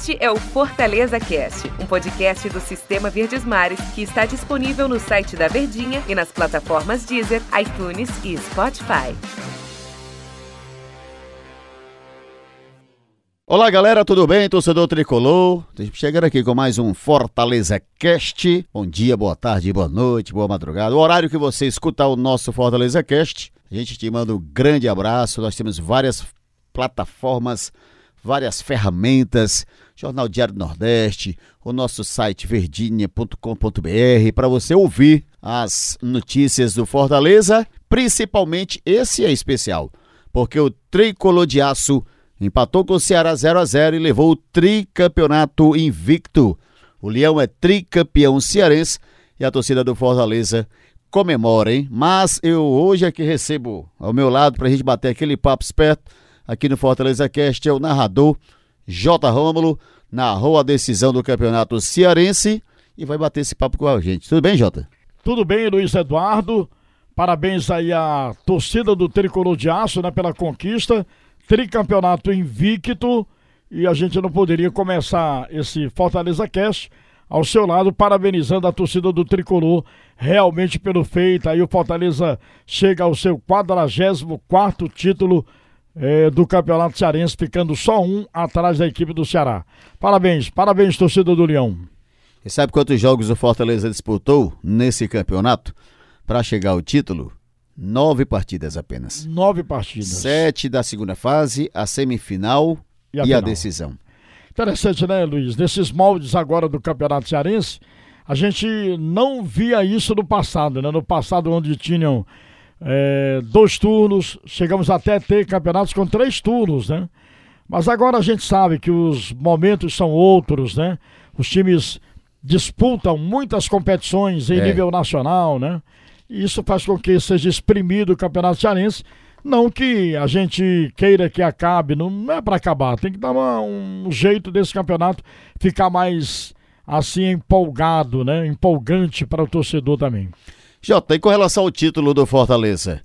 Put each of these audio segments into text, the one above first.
Este é o Fortaleza Cast, um podcast do Sistema Verdes Mares que está disponível no site da Verdinha e nas plataformas Deezer, iTunes e Spotify. Olá galera, tudo bem? Torcedor Tricolor, chegando aqui com mais um Fortaleza Cast. Bom dia, boa tarde, boa noite, boa madrugada. O horário que você escutar o nosso Fortaleza Cast, a gente te manda um grande abraço. Nós temos várias plataformas várias ferramentas, Jornal Diário do Nordeste, o nosso site verdinha.com.br para você ouvir as notícias do Fortaleza, principalmente esse é especial, porque o Tricolor de Aço empatou com o Ceará 0 a 0 e levou o tricampeonato invicto. O Leão é tricampeão cearense e a torcida do Fortaleza comemora, hein? Mas eu hoje aqui recebo ao meu lado para a gente bater aquele papo esperto aqui no Fortaleza Cast é o narrador J. Rômulo, narrou a decisão do Campeonato Cearense e vai bater esse papo com a gente. Tudo bem, Jota? Tudo bem, Luiz Eduardo. Parabéns aí à torcida do Tricolor de Aço, né, pela conquista. Tricampeonato invicto e a gente não poderia começar esse Fortaleza Cast ao seu lado, parabenizando a torcida do Tricolor realmente pelo feito. Aí o Fortaleza chega ao seu 44 título é, do Campeonato Cearense, ficando só um atrás da equipe do Ceará. Parabéns, parabéns, torcida do Leão. E sabe quantos jogos o Fortaleza disputou nesse campeonato para chegar ao título? Nove partidas apenas. Nove partidas. Sete da segunda fase, a semifinal e a, e a decisão. Interessante, né, Luiz? Nesses moldes agora do Campeonato Cearense, a gente não via isso no passado, né? No passado, onde tinham é, dois turnos, chegamos até a ter campeonatos com três turnos, né? Mas agora a gente sabe que os momentos são outros, né? Os times disputam muitas competições em é. nível nacional, né? E isso faz com que seja exprimido o Campeonato Cearense. Não que a gente queira que acabe, não é para acabar, tem que dar uma, um jeito desse campeonato ficar mais assim empolgado, né? Empolgante para o torcedor também. Jota, e com relação ao título do Fortaleza,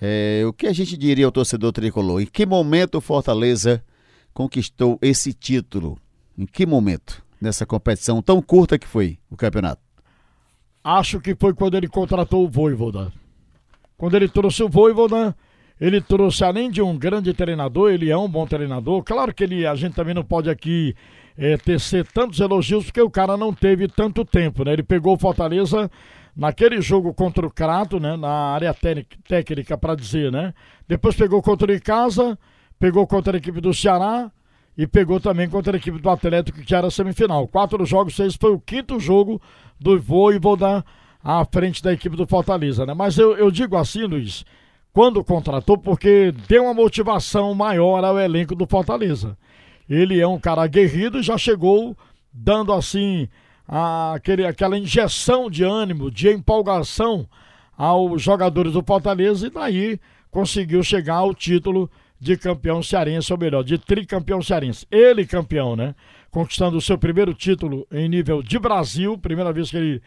é, o que a gente diria ao torcedor tricolor? Em que momento o Fortaleza conquistou esse título? Em que momento? Nessa competição tão curta que foi o campeonato? Acho que foi quando ele contratou o Voivoda. Quando ele trouxe o Voivoda, ele trouxe, além de um grande treinador, ele é um bom treinador. Claro que ele, a gente também não pode aqui é, tecer tantos elogios, porque o cara não teve tanto tempo, né? Ele pegou o Fortaleza naquele jogo contra o Crato, né, na área técnica para dizer, né? Depois pegou contra o Icasa, pegou contra a equipe do Ceará e pegou também contra a equipe do Atlético que era semifinal. Quatro jogos, seis foi o quinto jogo do Voivoda à frente da equipe do Fortaleza, né? Mas eu, eu digo assim, Luiz, quando contratou, porque deu uma motivação maior ao elenco do Fortaleza. Ele é um cara aguerrido e já chegou dando assim aquele, aquela injeção de ânimo, de empolgação aos jogadores do Fortaleza e daí conseguiu chegar ao título de campeão cearense, ou melhor, de tricampeão cearense. Ele campeão, né? Conquistando o seu primeiro título em nível de Brasil, primeira vez que ele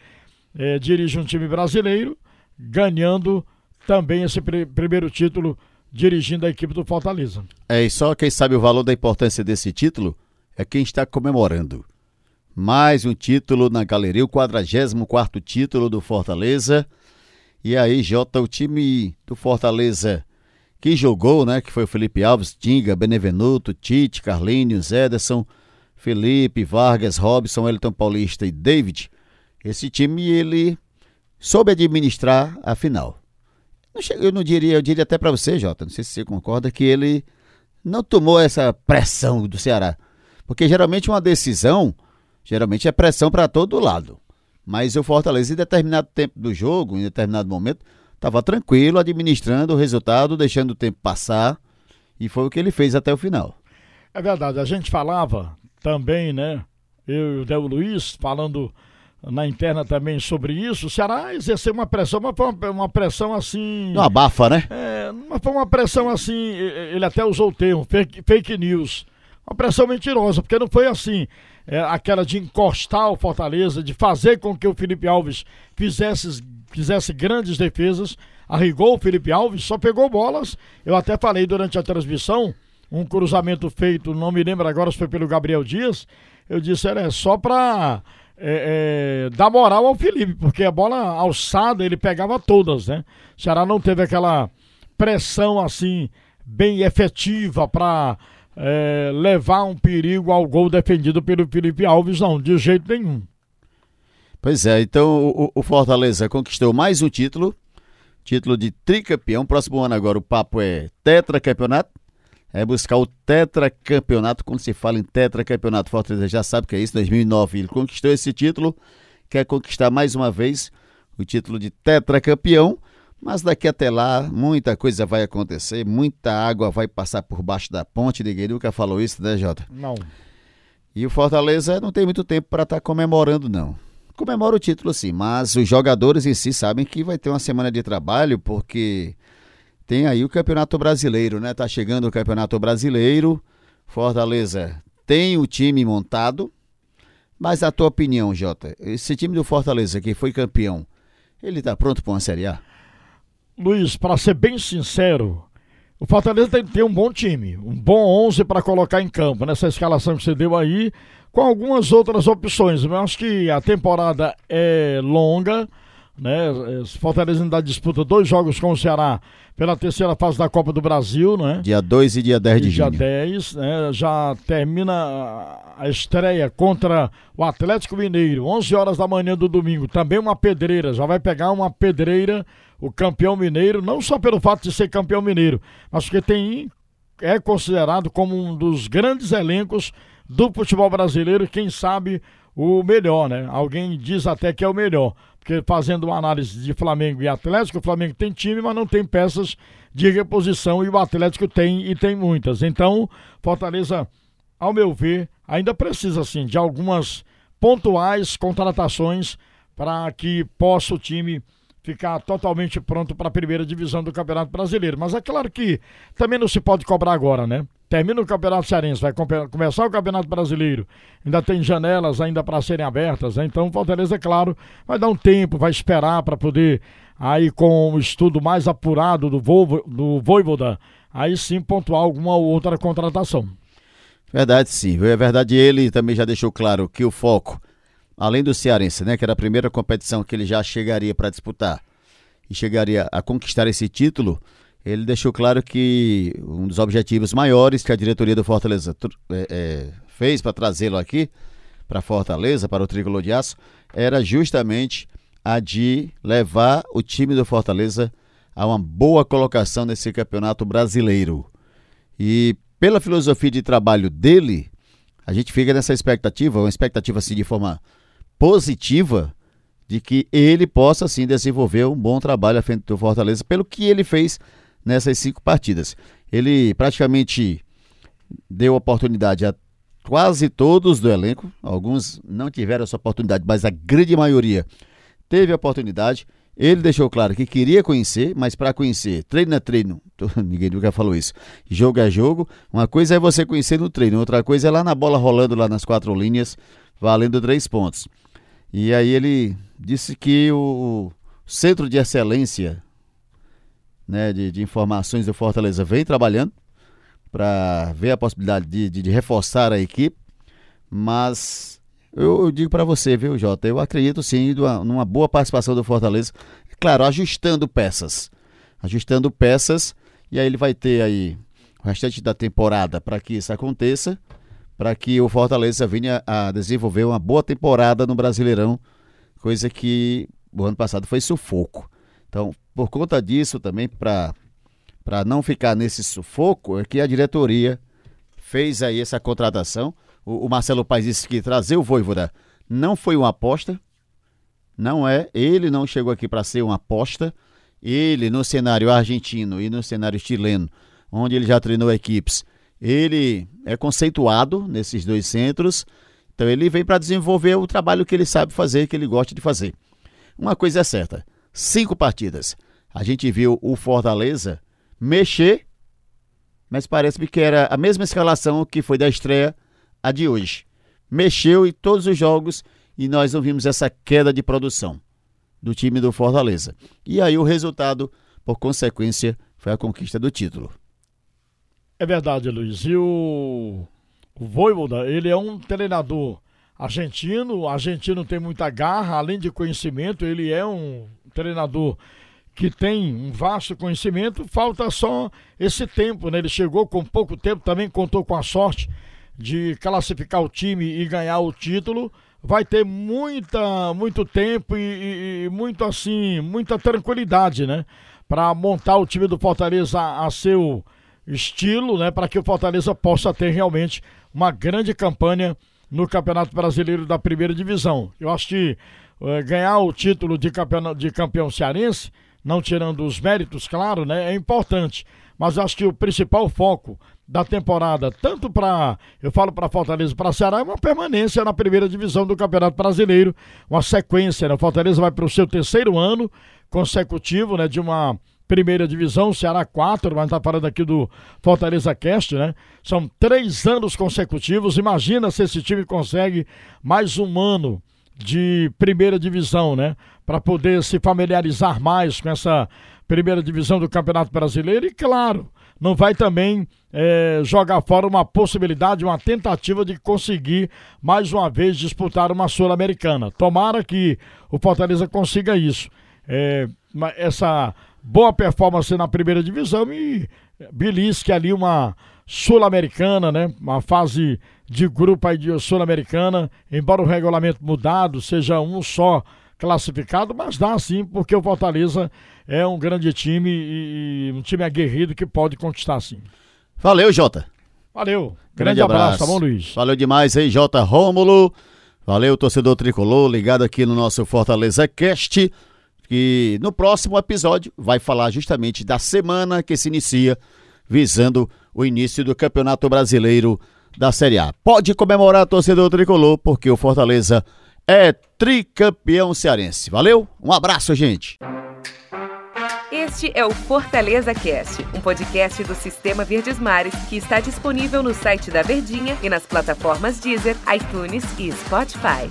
é, dirige um time brasileiro, ganhando também esse pr primeiro título dirigindo a equipe do Fortaleza. É, e só quem sabe o valor da importância desse título é quem está comemorando. Mais um título na galeria, o 44 título do Fortaleza. E aí, Jota, o time do Fortaleza que jogou, né? Que foi o Felipe Alves, Tinga, Benevenuto, Tite, Carlinhos, Ederson, Felipe, Vargas, Robson, Elton Paulista e David. Esse time, ele soube administrar a final. Eu não diria, eu diria até para você, Jota, não sei se você concorda, que ele não tomou essa pressão do Ceará. Porque geralmente uma decisão geralmente é pressão para todo lado. Mas o Fortaleza, em determinado tempo do jogo, em determinado momento, estava tranquilo, administrando o resultado, deixando o tempo passar. E foi o que ele fez até o final. É verdade, a gente falava também, né? Eu e o Del Luiz falando na interna também sobre isso. O Ceará exerceu uma pressão, mas foi uma, uma pressão assim. Não abafa, né? É, mas foi uma pressão assim. Ele até usou o termo, fake, fake news. Uma pressão mentirosa, porque não foi assim é, aquela de encostar o Fortaleza, de fazer com que o Felipe Alves fizesse, fizesse grandes defesas. Arrigou o Felipe Alves, só pegou bolas. Eu até falei durante a transmissão um cruzamento feito, não me lembro agora se foi pelo Gabriel Dias, eu disse, era é só pra é, é, dar moral ao Felipe, porque a bola alçada ele pegava todas, né? O Ceará não teve aquela pressão assim, bem efetiva para é, levar um perigo ao gol defendido pelo Felipe Alves, não, de jeito nenhum. Pois é, então o, o Fortaleza conquistou mais um título, título de tricampeão. Próximo ano agora o papo é tetracampeonato. É buscar o tetracampeonato. Quando se fala em tetracampeonato, Fortaleza já sabe que é isso. 2009 ele conquistou esse título. Quer conquistar mais uma vez o título de tetracampeão. Mas daqui até lá, muita coisa vai acontecer, muita água vai passar por baixo da ponte. Ninguém nunca falou isso, né, Jota? Não. E o Fortaleza não tem muito tempo para estar tá comemorando, não. Comemora o título sim, mas os jogadores em si sabem que vai ter uma semana de trabalho, porque tem aí o Campeonato Brasileiro, né? Tá chegando o Campeonato Brasileiro. Fortaleza tem o time montado. Mas a tua opinião, Jota, esse time do Fortaleza que foi campeão, ele tá pronto para uma Série A? Luiz, para ser bem sincero, o Fortaleza tem que ter um bom time, um bom 11 para colocar em campo nessa escalação que você deu aí, com algumas outras opções. Eu acho que a temporada é longa, né? Fortaleza ainda disputa dois jogos com o Ceará pela terceira fase da Copa do Brasil, né? Dia 2 e dia 10 de dia junho. Dia 10, né? Já termina a estreia contra o Atlético Mineiro, 11 horas da manhã do domingo. Também uma pedreira, já vai pegar uma pedreira o campeão mineiro, não só pelo fato de ser campeão mineiro, mas porque tem é considerado como um dos grandes elencos do futebol brasileiro, quem sabe o melhor, né? Alguém diz até que é o melhor, porque fazendo uma análise de Flamengo e Atlético, o Flamengo tem time, mas não tem peças de reposição e o Atlético tem e tem muitas. Então, Fortaleza, ao meu ver, ainda precisa sim de algumas pontuais contratações para que possa o time ficar totalmente pronto para a primeira divisão do Campeonato Brasileiro. Mas é claro que também não se pode cobrar agora, né? Termina o Campeonato Cearense, vai começar o Campeonato Brasileiro. Ainda tem janelas ainda para serem abertas, né? Então, Fortaleza, é claro, vai dar um tempo, vai esperar para poder aí com o estudo mais apurado do, Volvo, do Voivoda, aí sim pontuar alguma outra contratação. Verdade, sim. É verdade, ele também já deixou claro que o foco além do Cearense, né, que era a primeira competição que ele já chegaria para disputar e chegaria a conquistar esse título, ele deixou claro que um dos objetivos maiores que a diretoria do Fortaleza é, é, fez para trazê-lo aqui para Fortaleza, para o Tricolor de Aço, era justamente a de levar o time do Fortaleza a uma boa colocação nesse campeonato brasileiro. E pela filosofia de trabalho dele, a gente fica nessa expectativa, uma expectativa assim de forma positiva de que ele possa sim desenvolver um bom trabalho à frente do Fortaleza pelo que ele fez nessas cinco partidas. Ele praticamente deu oportunidade a quase todos do elenco, alguns não tiveram essa oportunidade, mas a grande maioria teve a oportunidade. Ele deixou claro que queria conhecer, mas para conhecer, treino é treino. Ninguém nunca falou isso. Jogo é jogo. Uma coisa é você conhecer no treino, outra coisa é lá na bola rolando lá nas quatro linhas, valendo três pontos. E aí ele disse que o Centro de Excelência né, de, de Informações do Fortaleza vem trabalhando para ver a possibilidade de, de, de, reforçar a equipe, mas eu, eu digo para você, viu, Jota, eu acredito sim numa, numa boa participação do Fortaleza, claro, ajustando peças, ajustando peças, e aí ele vai ter aí o restante da temporada para que isso aconteça, para que o Fortaleza venha a desenvolver uma boa temporada no Brasileirão, coisa que o ano passado foi sufoco. Então, por conta disso também, para não ficar nesse sufoco, é que a diretoria fez aí essa contratação. O, o Marcelo Paes disse que trazer o Voivoda não foi uma aposta, não é. Ele não chegou aqui para ser uma aposta. Ele, no cenário argentino e no cenário chileno, onde ele já treinou equipes, ele é conceituado nesses dois centros, então ele vem para desenvolver o trabalho que ele sabe fazer, que ele gosta de fazer. Uma coisa é certa: cinco partidas. A gente viu o Fortaleza mexer, mas parece-me que era a mesma escalação que foi da estreia a de hoje. Mexeu em todos os jogos e nós não vimos essa queda de produção do time do Fortaleza. E aí o resultado, por consequência, foi a conquista do título. É verdade, Luiz. E o, o Voivoda, ele é um treinador argentino. O argentino tem muita garra, além de conhecimento, ele é um treinador que tem um vasto conhecimento. Falta só esse tempo, né? Ele chegou com pouco tempo, também contou com a sorte de classificar o time e ganhar o título. Vai ter muita, muito tempo e, e muito assim, muita tranquilidade, né? Para montar o time do Fortaleza a, a seu estilo, né, para que o Fortaleza possa ter realmente uma grande campanha no Campeonato Brasileiro da Primeira Divisão. Eu acho que é, ganhar o título de campeão, de campeão cearense, não tirando os méritos, claro, né, é importante. Mas acho que o principal foco da temporada, tanto para, eu falo para Fortaleza, para Ceará, é uma permanência na primeira divisão do Campeonato Brasileiro, uma sequência, né? O Fortaleza vai para o seu terceiro ano consecutivo, né, de uma primeira divisão, Ceará 4, mas tá falando aqui do Fortaleza Cast, né? São três anos consecutivos. Imagina se esse time consegue mais um ano de primeira divisão, né? Para poder se familiarizar mais com essa primeira divisão do Campeonato Brasileiro e, claro, não vai também é, jogar fora uma possibilidade, uma tentativa de conseguir mais uma vez disputar uma Sul-Americana. Tomara que o Fortaleza consiga isso. É, essa boa performance na primeira divisão e belisque ali uma sul-americana, né? Uma fase de grupo aí de sul-americana, embora o regulamento mudado seja um só classificado, mas dá sim, porque o Fortaleza é um grande time e, um time aguerrido que pode conquistar sim. Valeu, Jota. Valeu. Grande, grande abraço, abraço, tá bom, Luiz? Valeu demais aí, Jota Rômulo. Valeu, torcedor tricolor, ligado aqui no nosso Fortaleza Cast que no próximo episódio vai falar justamente da semana que se inicia, visando o início do Campeonato Brasileiro da Série A. Pode comemorar, torcedor tricolor, porque o Fortaleza é tricampeão cearense. Valeu? Um abraço, gente. Este é o Fortaleza Cast, um podcast do Sistema Verdes Mares que está disponível no site da Verdinha e nas plataformas Deezer, iTunes e Spotify.